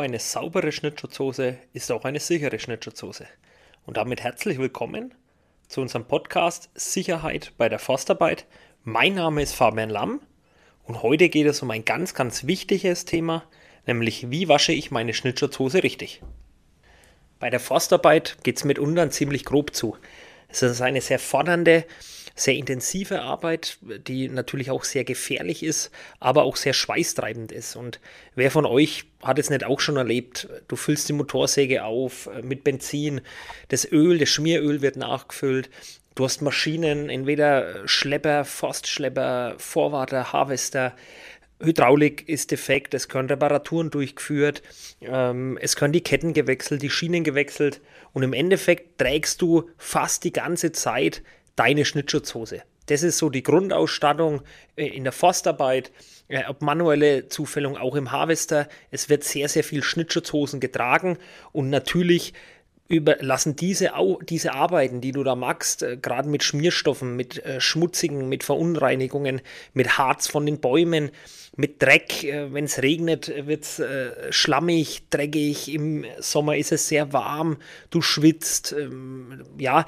nur eine saubere Schnittschutzhose ist auch eine sichere Schnittschutzhose. Und damit herzlich willkommen zu unserem Podcast Sicherheit bei der Forstarbeit. Mein Name ist Fabian Lamm und heute geht es um ein ganz, ganz wichtiges Thema, nämlich wie wasche ich meine Schnittschutzhose richtig. Bei der Forstarbeit geht es mitunter ziemlich grob zu. Es ist eine sehr fordernde, sehr intensive Arbeit, die natürlich auch sehr gefährlich ist, aber auch sehr schweißtreibend ist. Und wer von euch hat es nicht auch schon erlebt? Du füllst die Motorsäge auf äh, mit Benzin, das Öl, das Schmieröl wird nachgefüllt. Du hast Maschinen, entweder Schlepper, Forstschlepper, Vorwarter, Harvester, Hydraulik ist defekt, es können Reparaturen durchgeführt, ähm, es können die Ketten gewechselt, die Schienen gewechselt und im Endeffekt trägst du fast die ganze Zeit deine Schnittschutzhose. Das ist so die Grundausstattung äh, in der Forstarbeit, äh, ob manuelle Zufüllung auch im Harvester. Es wird sehr, sehr viel Schnittschutzhosen getragen und natürlich überlassen diese, diese Arbeiten, die du da machst, äh, gerade mit Schmierstoffen, mit schmutzigen, mit Verunreinigungen, mit Harz von den Bäumen, mit Dreck, wenn es regnet, wird es schlammig, dreckig, im Sommer ist es sehr warm, du schwitzt, ähm, ja,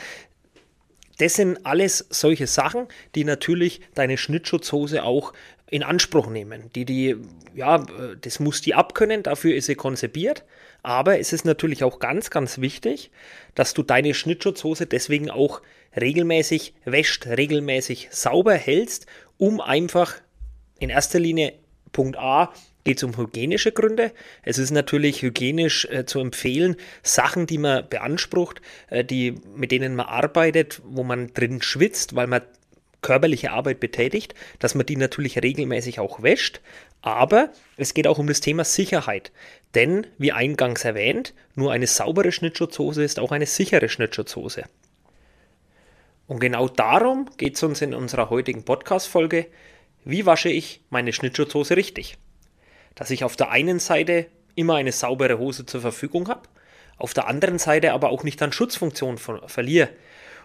das sind alles solche Sachen, die natürlich deine Schnittschutzhose auch in Anspruch nehmen. Die, die, ja, das muss die abkönnen, dafür ist sie konzipiert. Aber es ist natürlich auch ganz, ganz wichtig, dass du deine Schnittschutzhose deswegen auch regelmäßig wäscht, regelmäßig sauber hältst, um einfach in erster Linie Punkt A geht es um hygienische Gründe. Es ist natürlich hygienisch äh, zu empfehlen, Sachen, die man beansprucht, äh, die, mit denen man arbeitet, wo man drin schwitzt, weil man körperliche Arbeit betätigt, dass man die natürlich regelmäßig auch wäscht. Aber es geht auch um das Thema Sicherheit. Denn, wie eingangs erwähnt, nur eine saubere Schnittschutzhose ist auch eine sichere Schnittschutzhose. Und genau darum geht es uns in unserer heutigen Podcast-Folge. Wie wasche ich meine Schnittschutzhose richtig? Dass ich auf der einen Seite immer eine saubere Hose zur Verfügung habe, auf der anderen Seite aber auch nicht an Schutzfunktion ver verliere.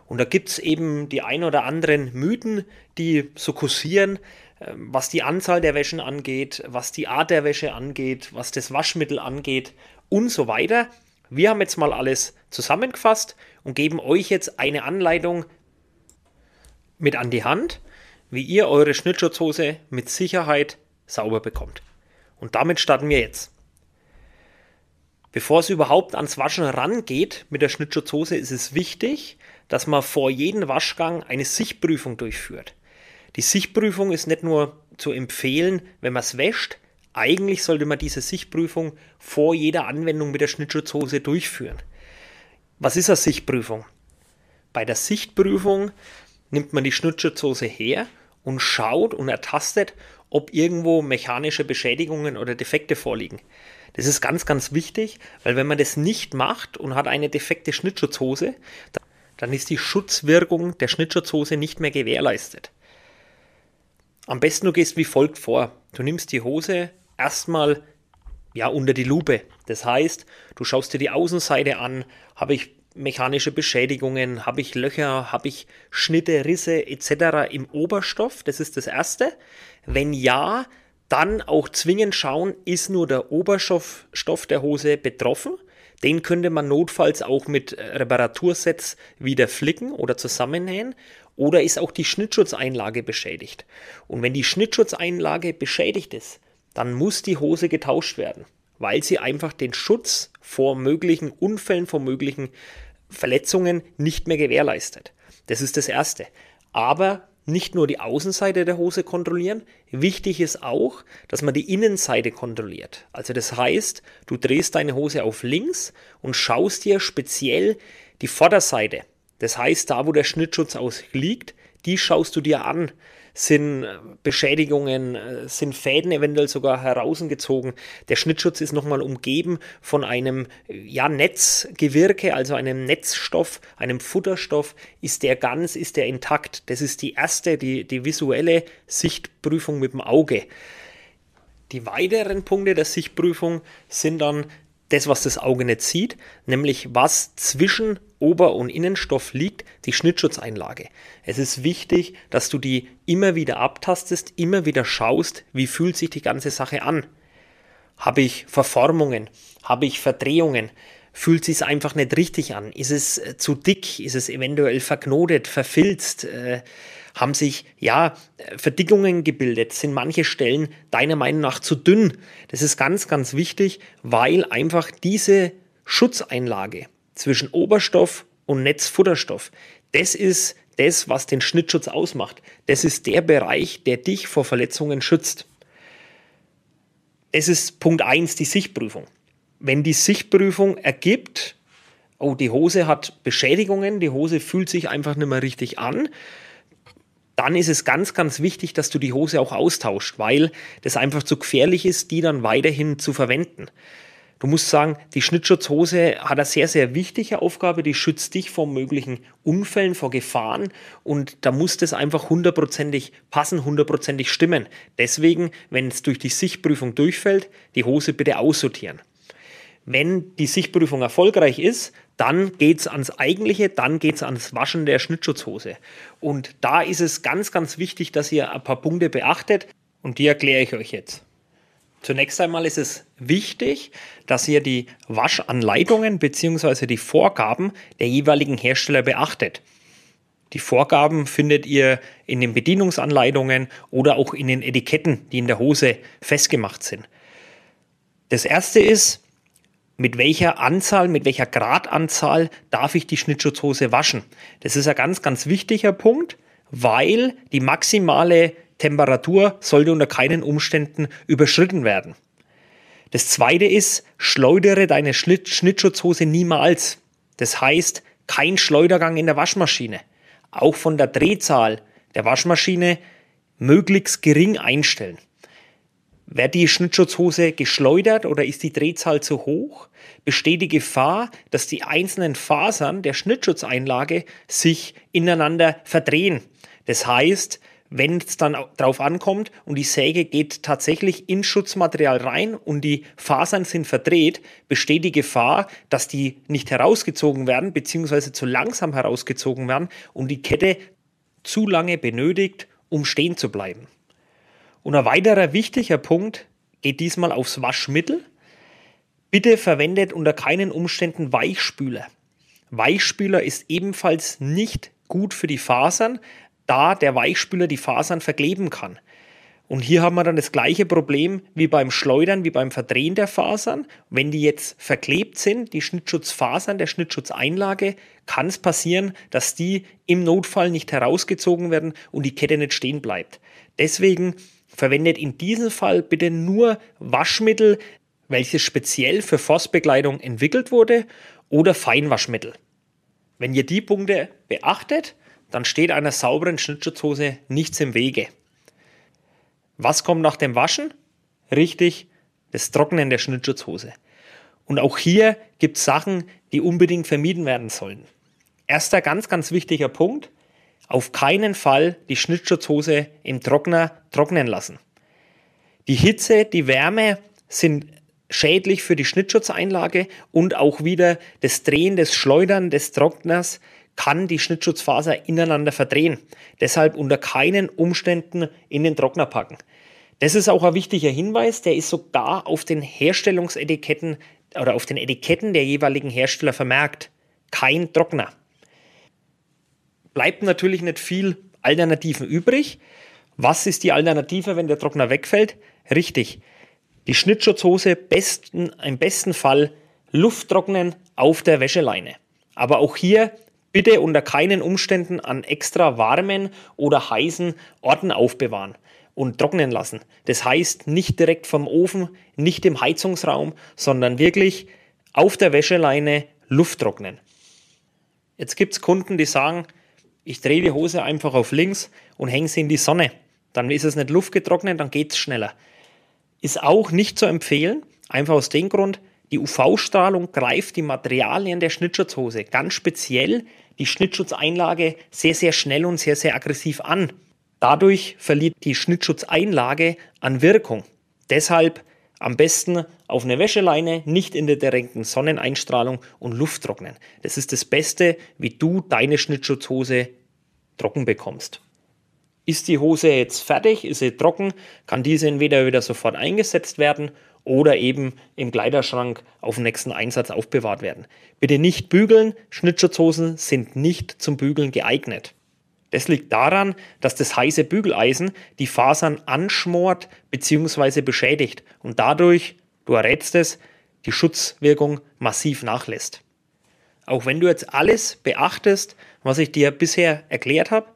Und da gibt es eben die ein oder anderen Mythen, die so kursieren, ähm, was die Anzahl der Wäschen angeht, was die Art der Wäsche angeht, was das Waschmittel angeht und so weiter. Wir haben jetzt mal alles zusammengefasst und geben euch jetzt eine Anleitung mit an die Hand, wie ihr eure Schnittschutzhose mit Sicherheit sauber bekommt. Und damit starten wir jetzt. Bevor es überhaupt ans Waschen rangeht mit der Schnittschutzhose, ist es wichtig, dass man vor jedem Waschgang eine Sichtprüfung durchführt. Die Sichtprüfung ist nicht nur zu empfehlen, wenn man es wäscht, eigentlich sollte man diese Sichtprüfung vor jeder Anwendung mit der Schnittschutzhose durchführen. Was ist eine Sichtprüfung? Bei der Sichtprüfung nimmt man die Schnittschutzhose her und schaut und ertastet, ob irgendwo mechanische Beschädigungen oder Defekte vorliegen. Das ist ganz, ganz wichtig, weil wenn man das nicht macht und hat eine defekte Schnittschutzhose, dann ist die Schutzwirkung der Schnittschutzhose nicht mehr gewährleistet. Am besten du gehst wie folgt vor. Du nimmst die Hose erstmal ja unter die Lupe. Das heißt, du schaust dir die Außenseite an, habe ich mechanische Beschädigungen, habe ich Löcher, habe ich Schnitte, Risse etc. im Oberstoff, das ist das erste. Wenn ja, dann auch zwingend schauen, ist nur der Oberstoff der Hose betroffen. Den könnte man notfalls auch mit Reparatursets wieder flicken oder zusammennähen. Oder ist auch die Schnittschutzeinlage beschädigt? Und wenn die Schnittschutzeinlage beschädigt ist, dann muss die Hose getauscht werden, weil sie einfach den Schutz vor möglichen Unfällen, vor möglichen Verletzungen nicht mehr gewährleistet. Das ist das Erste. Aber nicht nur die Außenseite der Hose kontrollieren, wichtig ist auch, dass man die Innenseite kontrolliert. Also das heißt, du drehst deine Hose auf links und schaust dir speziell die Vorderseite, das heißt da, wo der Schnittschutz ausliegt, die schaust du dir an sind äh, Beschädigungen, äh, sind Fäden eventuell sogar herausgezogen. Der Schnittschutz ist nochmal umgeben von einem ja, Netzgewirke, also einem Netzstoff, einem Futterstoff. Ist der ganz, ist der intakt? Das ist die erste, die, die visuelle Sichtprüfung mit dem Auge. Die weiteren Punkte der Sichtprüfung sind dann das, was das Auge nicht sieht, nämlich was zwischen Ober- und Innenstoff liegt, die Schnittschutzeinlage. Es ist wichtig, dass du die immer wieder abtastest, immer wieder schaust, wie fühlt sich die ganze Sache an. Habe ich Verformungen? Habe ich Verdrehungen? Fühlt sich einfach nicht richtig an? Ist es äh, zu dick? Ist es eventuell verknotet, verfilzt? Äh, haben sich ja Verdickungen gebildet? Sind manche Stellen deiner Meinung nach zu dünn? Das ist ganz, ganz wichtig, weil einfach diese Schutzeinlage zwischen Oberstoff und Netzfutterstoff, das ist das, was den Schnittschutz ausmacht. Das ist der Bereich, der dich vor Verletzungen schützt. Das ist Punkt 1, die Sichtprüfung. Wenn die Sichtprüfung ergibt, oh, die Hose hat Beschädigungen, die Hose fühlt sich einfach nicht mehr richtig an, dann ist es ganz, ganz wichtig, dass du die Hose auch austauscht, weil das einfach zu gefährlich ist, die dann weiterhin zu verwenden. Du musst sagen, die Schnittschutzhose hat eine sehr, sehr wichtige Aufgabe, die schützt dich vor möglichen Unfällen, vor Gefahren und da muss das einfach hundertprozentig passen, hundertprozentig stimmen. Deswegen, wenn es durch die Sichtprüfung durchfällt, die Hose bitte aussortieren. Wenn die Sichtprüfung erfolgreich ist, dann geht es ans Eigentliche, dann geht es ans Waschen der Schnittschutzhose. Und da ist es ganz, ganz wichtig, dass ihr ein paar Punkte beachtet und die erkläre ich euch jetzt. Zunächst einmal ist es wichtig, dass ihr die Waschanleitungen bzw. die Vorgaben der jeweiligen Hersteller beachtet. Die Vorgaben findet ihr in den Bedienungsanleitungen oder auch in den Etiketten, die in der Hose festgemacht sind. Das erste ist, mit welcher Anzahl, mit welcher Gradanzahl darf ich die Schnittschutzhose waschen? Das ist ein ganz, ganz wichtiger Punkt, weil die maximale Temperatur sollte unter keinen Umständen überschritten werden. Das zweite ist, schleudere deine Schnittschutzhose niemals. Das heißt, kein Schleudergang in der Waschmaschine. Auch von der Drehzahl der Waschmaschine möglichst gering einstellen. Wird die Schnittschutzhose geschleudert oder ist die Drehzahl zu hoch, besteht die Gefahr, dass die einzelnen Fasern der Schnittschutzeinlage sich ineinander verdrehen. Das heißt, wenn es dann drauf ankommt und die Säge geht tatsächlich ins Schutzmaterial rein und die Fasern sind verdreht, besteht die Gefahr, dass die nicht herausgezogen werden, beziehungsweise zu langsam herausgezogen werden und die Kette zu lange benötigt, um stehen zu bleiben. Und ein weiterer wichtiger Punkt geht diesmal aufs Waschmittel. Bitte verwendet unter keinen Umständen Weichspüler. Weichspüler ist ebenfalls nicht gut für die Fasern, da der Weichspüler die Fasern verkleben kann. Und hier haben wir dann das gleiche Problem wie beim Schleudern, wie beim Verdrehen der Fasern. Wenn die jetzt verklebt sind, die Schnittschutzfasern der Schnittschutzeinlage, kann es passieren, dass die im Notfall nicht herausgezogen werden und die Kette nicht stehen bleibt. Deswegen verwendet in diesem Fall bitte nur Waschmittel, welches speziell für Forstbekleidung entwickelt wurde oder Feinwaschmittel. Wenn ihr die Punkte beachtet, dann steht einer sauberen Schnittschutzhose nichts im Wege. Was kommt nach dem Waschen? Richtig, das Trocknen der Schnittschutzhose. Und auch hier gibt es Sachen, die unbedingt vermieden werden sollen. Erster ganz, ganz wichtiger Punkt, auf keinen Fall die Schnittschutzhose im Trockner trocknen lassen. Die Hitze, die Wärme sind schädlich für die Schnittschutzeinlage und auch wieder das Drehen, das Schleudern des Trockners kann die Schnittschutzfaser ineinander verdrehen. Deshalb unter keinen Umständen in den Trockner packen. Das ist auch ein wichtiger Hinweis, der ist sogar auf den Herstellungsetiketten oder auf den Etiketten der jeweiligen Hersteller vermerkt. Kein Trockner. Bleibt natürlich nicht viel Alternativen übrig. Was ist die Alternative, wenn der Trockner wegfällt? Richtig. Die Schnittschutzhose besten, im besten Fall Luft trocknen auf der Wäscheleine. Aber auch hier Bitte unter keinen Umständen an extra warmen oder heißen Orten aufbewahren und trocknen lassen. Das heißt nicht direkt vom Ofen, nicht im Heizungsraum, sondern wirklich auf der Wäscheleine Luft trocknen. Jetzt gibt es Kunden, die sagen, ich drehe die Hose einfach auf links und hänge sie in die Sonne. Dann ist es nicht luftgetrocknet, dann geht es schneller. Ist auch nicht zu empfehlen, einfach aus dem Grund, die UV-Strahlung greift die Materialien der Schnittschutzhose, ganz speziell die Schnittschutzeinlage sehr, sehr schnell und sehr, sehr aggressiv an. Dadurch verliert die Schnittschutzeinlage an Wirkung. Deshalb am besten auf eine Wäscheleine, nicht in der direkten Sonneneinstrahlung und Luft trocknen. Das ist das Beste, wie du deine Schnittschutzhose trocken bekommst. Ist die Hose jetzt fertig, ist sie trocken, kann diese entweder wieder sofort eingesetzt werden oder eben im Kleiderschrank auf dem nächsten Einsatz aufbewahrt werden. Bitte nicht bügeln, Schnittschutzhosen sind nicht zum Bügeln geeignet. Das liegt daran, dass das heiße Bügeleisen die Fasern anschmort bzw. beschädigt und dadurch, du errätst es, die Schutzwirkung massiv nachlässt. Auch wenn du jetzt alles beachtest, was ich dir bisher erklärt habe,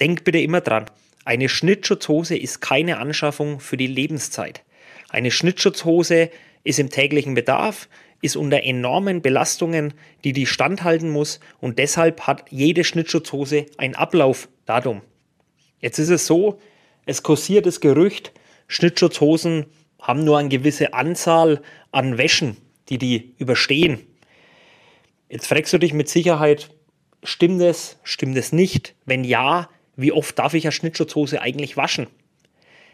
denk bitte immer dran, eine Schnittschutzhose ist keine Anschaffung für die Lebenszeit. Eine Schnittschutzhose ist im täglichen Bedarf, ist unter enormen Belastungen, die die standhalten muss und deshalb hat jede Schnittschutzhose ein Ablaufdatum. Jetzt ist es so, es kursiert das Gerücht, Schnittschutzhosen haben nur eine gewisse Anzahl an Wäschen, die die überstehen. Jetzt fragst du dich mit Sicherheit, stimmt es, stimmt es nicht? Wenn ja, wie oft darf ich eine Schnittschutzhose eigentlich waschen?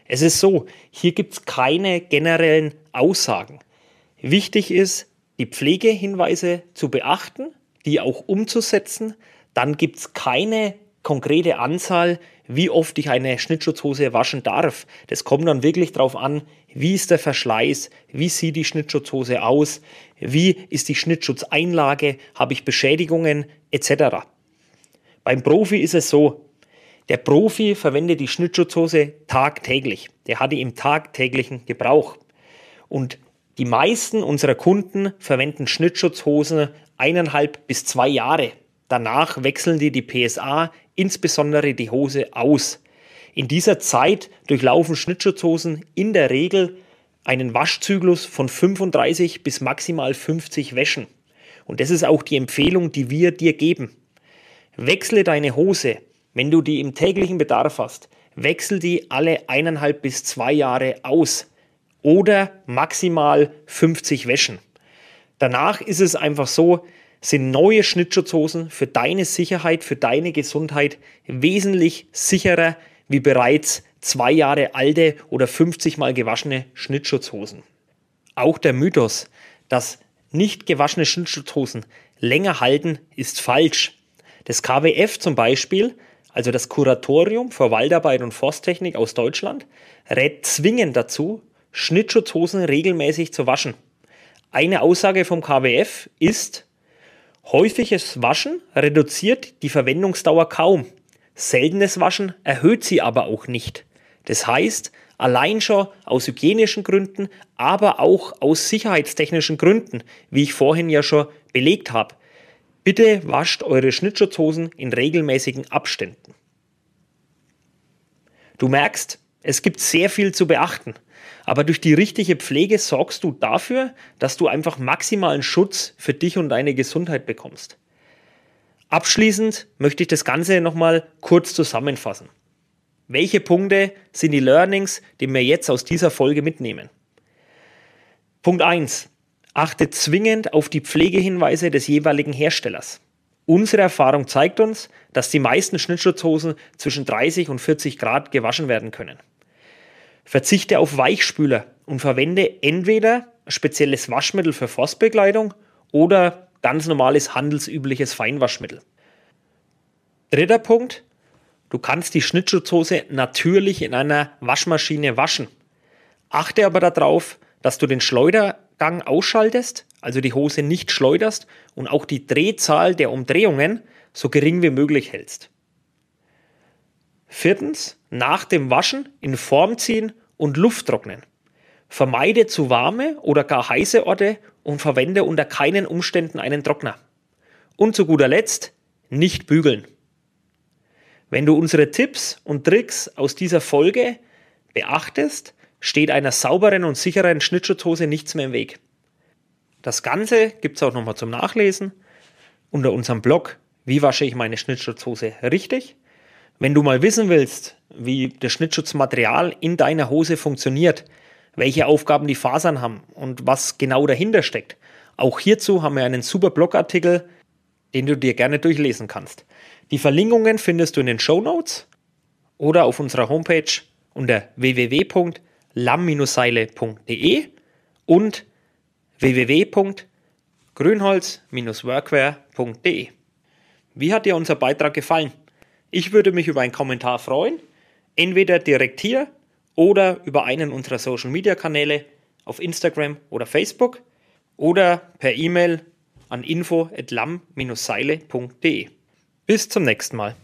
Es ist so, hier gibt es keine generellen Aussagen. Wichtig ist, die Pflegehinweise zu beachten, die auch umzusetzen. Dann gibt es keine konkrete Anzahl, wie oft ich eine Schnittschutzhose waschen darf. Das kommt dann wirklich darauf an, wie ist der Verschleiß, wie sieht die Schnittschutzhose aus, wie ist die Schnittschutzeinlage, habe ich Beschädigungen etc. Beim Profi ist es so, der Profi verwendet die Schnittschutzhose tagtäglich. Der hat die im tagtäglichen Gebrauch. Und die meisten unserer Kunden verwenden Schnittschutzhosen eineinhalb bis zwei Jahre. Danach wechseln die die PSA, insbesondere die Hose, aus. In dieser Zeit durchlaufen Schnittschutzhosen in der Regel einen Waschzyklus von 35 bis maximal 50 Wäschen. Und das ist auch die Empfehlung, die wir dir geben. Wechsle deine Hose wenn du die im täglichen Bedarf hast, wechsel die alle eineinhalb bis zwei Jahre aus oder maximal 50 Wäschen. Danach ist es einfach so, sind neue Schnittschutzhosen für deine Sicherheit, für deine Gesundheit wesentlich sicherer wie bereits zwei Jahre alte oder 50 mal gewaschene Schnittschutzhosen. Auch der Mythos, dass nicht gewaschene Schnittschutzhosen länger halten, ist falsch. Das KWF zum Beispiel also das Kuratorium für Waldarbeit und Forsttechnik aus Deutschland, rät zwingend dazu, Schnittschutzhosen regelmäßig zu waschen. Eine Aussage vom KWF ist, häufiges Waschen reduziert die Verwendungsdauer kaum. Seltenes Waschen erhöht sie aber auch nicht. Das heißt, allein schon aus hygienischen Gründen, aber auch aus sicherheitstechnischen Gründen, wie ich vorhin ja schon belegt habe, Bitte wascht eure Schnittschutzhosen in regelmäßigen Abständen. Du merkst, es gibt sehr viel zu beachten, aber durch die richtige Pflege sorgst du dafür, dass du einfach maximalen Schutz für dich und deine Gesundheit bekommst. Abschließend möchte ich das Ganze nochmal kurz zusammenfassen. Welche Punkte sind die Learnings, die wir jetzt aus dieser Folge mitnehmen? Punkt 1. Achte zwingend auf die Pflegehinweise des jeweiligen Herstellers. Unsere Erfahrung zeigt uns, dass die meisten Schnittschutzhosen zwischen 30 und 40 Grad gewaschen werden können. Verzichte auf Weichspüler und verwende entweder spezielles Waschmittel für Forstbekleidung oder ganz normales handelsübliches Feinwaschmittel. Dritter Punkt, du kannst die Schnittschutzhose natürlich in einer Waschmaschine waschen. Achte aber darauf, dass du den Schleuder Gang ausschaltest, also die Hose nicht schleuderst und auch die Drehzahl der Umdrehungen so gering wie möglich hältst. Viertens, nach dem Waschen in Form ziehen und Luft trocknen. Vermeide zu warme oder gar heiße Orte und verwende unter keinen Umständen einen Trockner. Und zu guter Letzt, nicht bügeln. Wenn du unsere Tipps und Tricks aus dieser Folge beachtest, steht einer sauberen und sicheren Schnittschutzhose nichts mehr im Weg. Das Ganze gibt es auch nochmal zum Nachlesen unter unserem Blog Wie wasche ich meine Schnittschutzhose richtig? Wenn du mal wissen willst, wie das Schnittschutzmaterial in deiner Hose funktioniert, welche Aufgaben die Fasern haben und was genau dahinter steckt, auch hierzu haben wir einen super Blogartikel, den du dir gerne durchlesen kannst. Die Verlinkungen findest du in den Show Notes oder auf unserer Homepage unter www lamm-seile.de und www.grünholz-workwear.de. Wie hat dir unser Beitrag gefallen? Ich würde mich über einen Kommentar freuen, entweder direkt hier oder über einen unserer Social Media Kanäle auf Instagram oder Facebook oder per E-Mail an info@lam-seile.de. Bis zum nächsten Mal.